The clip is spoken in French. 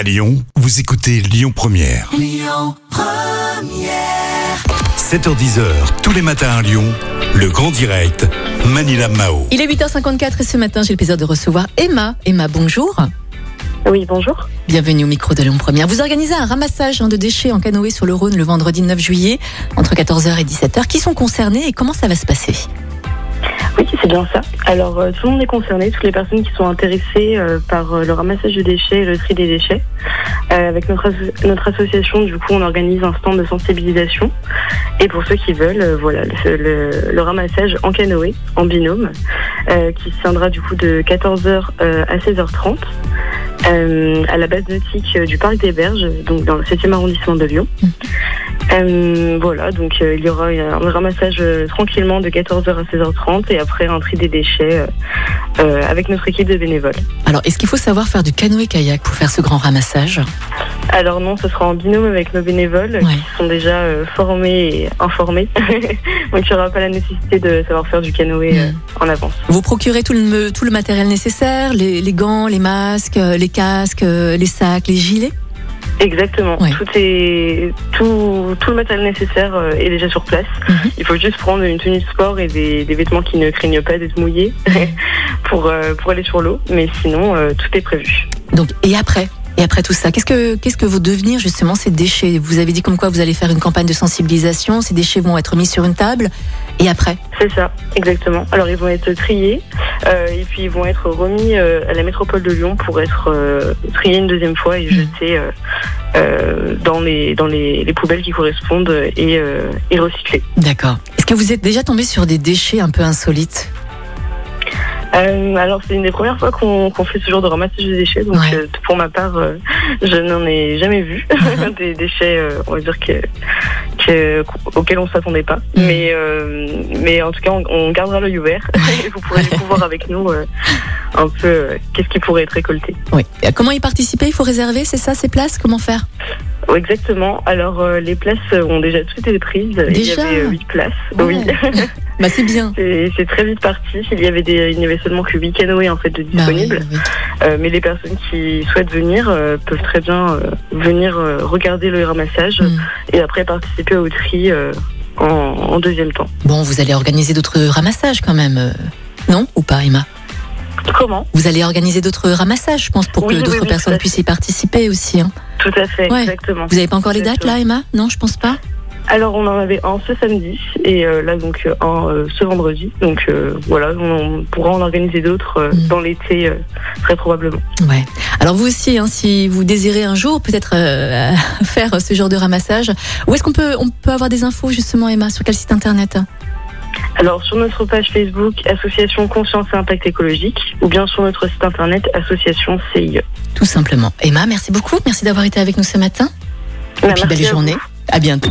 À Lyon, vous écoutez Lyon Première. 7h10h, tous les matins à Lyon, le grand direct, Manila Mao. Il est 8h54 et ce matin, j'ai le plaisir de recevoir Emma. Emma, bonjour. Oui, bonjour. Bienvenue au micro de Lyon Première. Vous organisez un ramassage de déchets en canoë sur le Rhône le vendredi 9 juillet entre 14h et 17h. Qui sont concernés et comment ça va se passer? Oui, c'est bien ça. Alors, euh, tout le monde est concerné, toutes les personnes qui sont intéressées euh, par euh, le ramassage de déchets et le tri des déchets. Avec notre, notre association, du coup, on organise un stand de sensibilisation. Et pour ceux qui veulent, voilà, le, ramassage en canoë, en binôme, qui se tiendra du coup de 14h euh, à 16h30 euh, à la base nautique du Parc des Berges, donc dans le 7e arrondissement de Lyon. Euh, voilà, donc euh, il y aura un ramassage euh, tranquillement de 14h à 16h30 et après un tri des déchets avec notre équipe de bénévoles. Alors, est-ce qu'il faut savoir faire du canoë-kayak pour faire ce grand ramassage? Alors non, ce sera en binôme avec nos bénévoles Ouais. qui sont déjà formés et informés. donc il n'y aura pas la nécessité de savoir faire du canoë euh, en avance. Vous procurez tout le, tout le matériel nécessaire, les, les gants, les masques, les casques, les sacs, les gilets? Exactement. Ouais. Tout est tout, tout le matériel nécessaire euh, est déjà sur place. Mhm. Il faut juste prendre une tenue de sport et des, des vêtements qui ne craignent pas d'être mouillés pour euh, pour aller sur l'eau. Mais sinon, euh, tout est prévu. Donc, et après? Et après tout ça, qu'est-ce que qu'est-ce que vont devenir justement ces déchets? Vous avez dit comme quoi vous allez faire une campagne de sensibilisation. Ces déchets vont être mis sur une table. Et après? C'est ça, exactement. Alors ils vont être triés et puis ils vont être remis euh, à la métropole de Lyon pour être euh, triés une deuxième fois et jetés euh, euh, dans les dans les, les poubelles qui correspondent et, euh, et recyclés. D'accord. Est-ce que vous êtes déjà tombé sur des déchets un peu insolites? Euh, alors c'est une des premières fois qu'on fait ce genre de ramassage de déchets, donc Ouais. euh, pour ma part, euh, je n'en ai jamais vu des déchets, euh, on va dire que, que auxquels on s'attendait pas. Mhm. Mais euh, mais en tout cas, on, on gardera l'œil ouvert et vous pourrez voir avec nous euh, un peu euh, qu'est-ce qui pourrait être récolté. Oui. Comment y participer? Il faut réserver, c'est ça, ces places? Comment faire? Oh, exactement. Alors les places ont déjà toutes été prises. Il y Déjà? avait euh, huit places. Ouais. Oui. Bah c'est bien. C'est très vite parti. Il y avait des, il n'y avait seulement que 8 canoës en fait de Bah oui, disponibles. oui. Euh, mais les personnes qui souhaitent venir euh, peuvent très bien euh, venir regarder le ramassage Hmm. et après participer au tri en, en deuxième temps. Bon, vous allez organiser d'autres ramassages quand même, non? Ou pas, Emma? Comment? Vous allez organiser d'autres ramassages, je pense, pour Oui, que d'autres personnes puissent y participer aussi. hein. Tout à fait, Ouais. exactement. Vous n'avez pas encore les dates là, Emma? Non, je pense pas. Alors on en avait un ce samedi et euh, là donc euh, un euh, ce vendredi. Donc euh, voilà, on, pourra en organiser d'autres Mm. dans l'été très probablement. Ouais. Alors vous aussi, hein, si vous désirez un jour peut-être faire ce genre de ramassage, où est-ce qu'on peut, on peut avoir des infos justement, Emma Sur quel site internet? Alors sur notre page Facebook Association Conscience et Impact écologique ou bien sur notre site internet Association CIE. Tout simplement. Emma, merci beaucoup. Merci d'avoir été avec nous ce matin. Bah, Et puis merci belle à journée. À bientôt.